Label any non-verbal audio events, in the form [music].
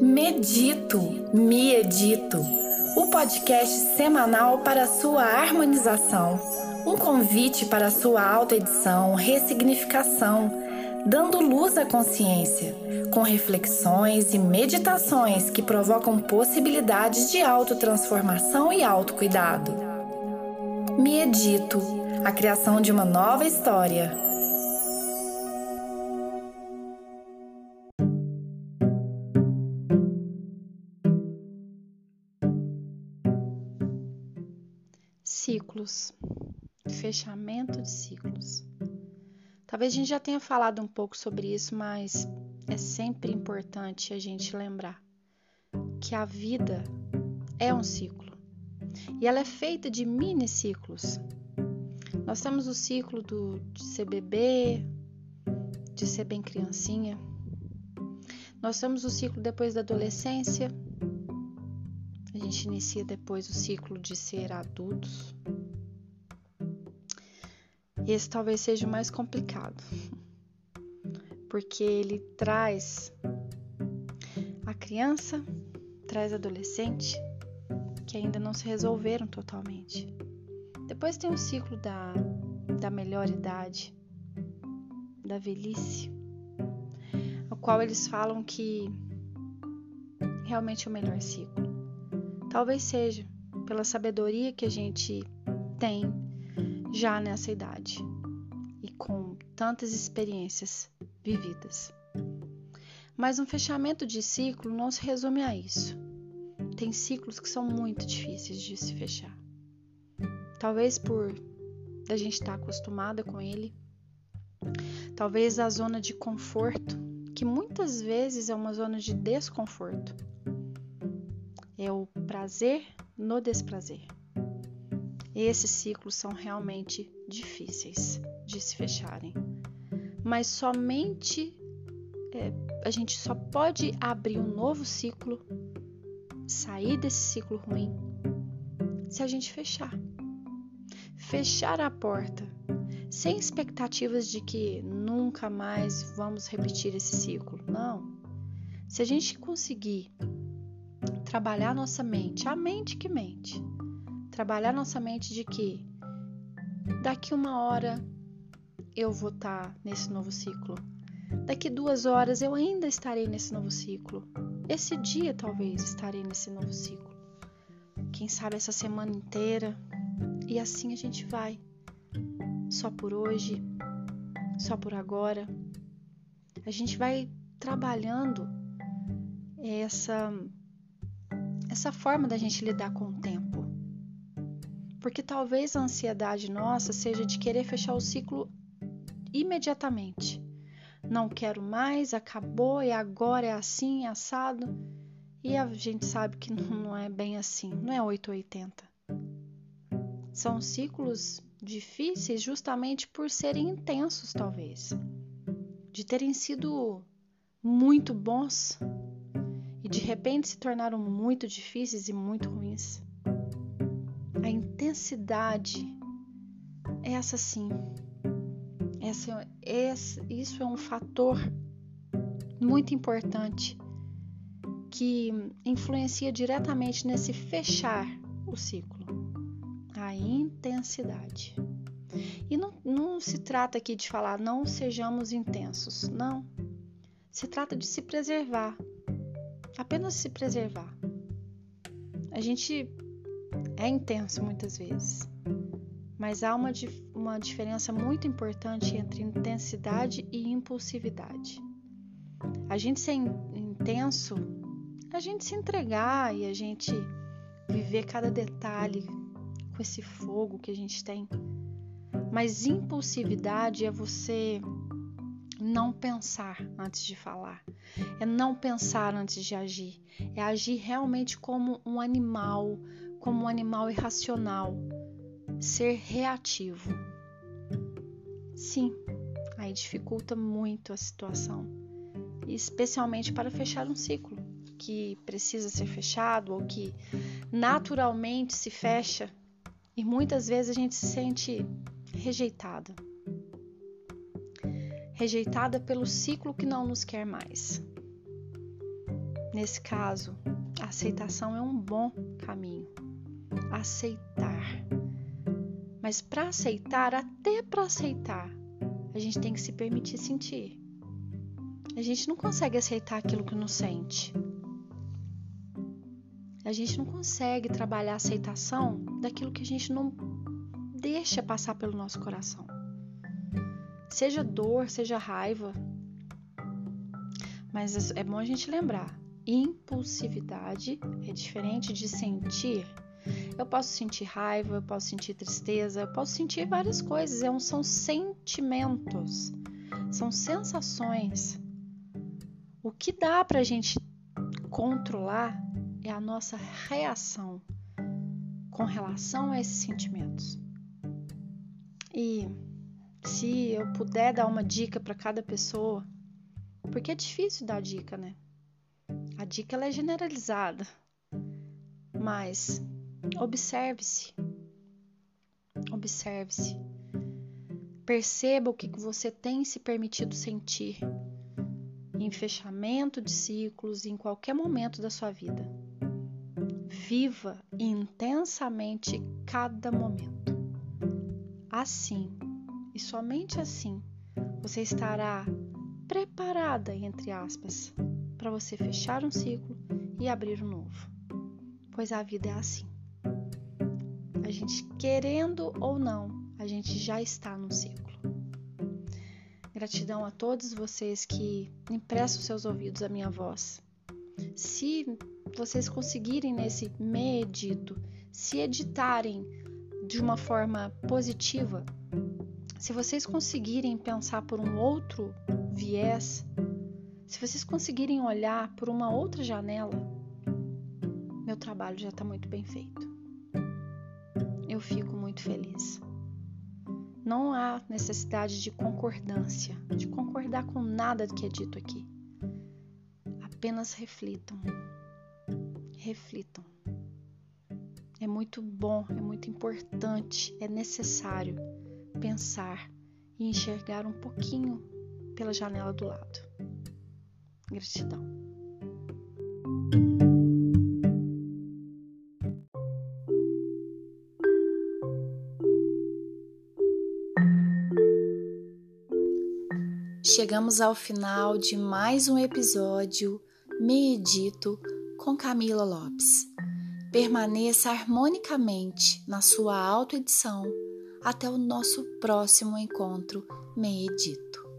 Medito, me edito, o podcast semanal para sua harmonização, um convite para sua autoedição, ressignificação, dando luz à consciência, com reflexões e meditações que provocam possibilidades de autotransformação e autocuidado. Me edito, a criação de uma nova história. Ciclos. Fechamento de ciclos. Talvez a gente já tenha falado um pouco sobre isso, mas é sempre importante a gente lembrar que a vida é um ciclo e ela é feita de mini ciclos. Nós temos o ciclo do, de ser bebê, de ser bem criancinha. Nós temos o ciclo depois da adolescência, gente inicia depois o ciclo de ser adultos. Esse talvez seja o mais complicado, porque ele traz a criança, traz adolescente que ainda não se resolveram totalmente. Depois tem o ciclo da, da melhor idade, da velhice, o qual eles falam que realmente é o melhor ciclo. Talvez seja pela sabedoria que a gente tem já nessa idade e com tantas experiências vividas. Mas um fechamento de ciclo não se resume a isso. Tem ciclos que são muito difíceis de se fechar. Talvez por a gente estar tá acostumada com ele. Talvez a zona de conforto, que muitas vezes é uma zona de desconforto é o prazer no desprazer. Esses ciclos são realmente difíceis de se fecharem, mas somente é, a gente só pode abrir um novo ciclo, sair desse ciclo ruim, se a gente fechar. Fechar a porta, sem expectativas de que nunca mais vamos repetir esse ciclo. Não. Se a gente conseguir trabalhar nossa mente, a mente que mente. Trabalhar nossa mente de que daqui uma hora eu vou estar nesse novo ciclo. Daqui duas horas eu ainda estarei nesse novo ciclo. Esse dia talvez estarei nesse novo ciclo. Quem sabe essa semana inteira. E assim a gente vai. Só por hoje, só por agora. A gente vai trabalhando essa essa forma da gente lidar com o tempo. Porque talvez a ansiedade nossa seja de querer fechar o ciclo imediatamente. Não quero mais, acabou e agora é assim, assado. E a gente sabe que [laughs] não é bem assim, não é 880. São ciclos difíceis justamente por serem intensos, talvez. De terem sido muito bons de repente se tornaram muito difíceis e muito ruins. A intensidade, essa sim, essa, essa, isso é um fator muito importante que influencia diretamente nesse fechar o ciclo. A intensidade. E não, não se trata aqui de falar não sejamos intensos, não. Se trata de se preservar, apenas se preservar. A gente é intenso muitas vezes, mas há uma, uma diferença muito importante entre intensidade e impulsividade. A gente ser intenso, a gente se entregar e a gente viver cada detalhe com esse fogo que a gente tem. Mas impulsividade é você não pensar antes de falar, é não pensar antes de agir, é agir realmente como um animal, como um animal irracional, ser reativo. Sim, aí dificulta muito a situação, especialmente para fechar um ciclo que precisa ser fechado ou que naturalmente se fecha. E muitas vezes a gente se sente rejeitada rejeitada pelo ciclo que não nos quer mais. nesse caso, a aceitação é um bom caminho. Aceitar. Mas para aceitar, até para aceitar, a gente tem que se permitir sentir. A gente não consegue aceitar aquilo que não sente. A gente não consegue trabalhar a aceitação daquilo que a gente não deixa passar pelo nosso coração. Seja dor, seja raiva. Mas é bom a gente lembrar: impulsividade é diferente de sentir. Eu posso sentir raiva, eu posso sentir tristeza, eu posso sentir várias coisas. É são sentimentos, são sensações. O que dá para a gente controlar é a nossa reação com relação a esses sentimentos. E se eu puder dar uma dica para cada pessoa, porque é difícil dar dica, né? A dica ela é generalizada, mas observe-se. Observe-se. Perceba o que você tem se permitido sentir em fechamento de ciclos em qualquer momento da sua vida. Viva intensamente cada momento. Assim, e somente assim, você estará preparada, entre aspas, para você fechar um ciclo e abrir um novo. Pois a vida é assim. A gente querendo ou não, a gente já está no ciclo. Gratidão a todos vocês que emprestam seus ouvidos à minha voz. Se vocês conseguirem nesse medito, se editarem de uma forma positiva, se vocês conseguirem pensar por um outro viés, se vocês conseguirem olhar por uma outra janela, meu trabalho já está muito bem feito. Eu fico muito feliz. Não há necessidade de concordância, de concordar com nada do que é dito aqui. Apenas reflitam. Reflitam. É muito bom, é muito importante, é necessário pensar e enxergar um pouquinho pela janela do lado. Gratidão. Chegamos ao final de mais um episódio Medito com Camila Lopes. Permaneça harmonicamente na sua autoedição até o nosso próximo encontro Medito.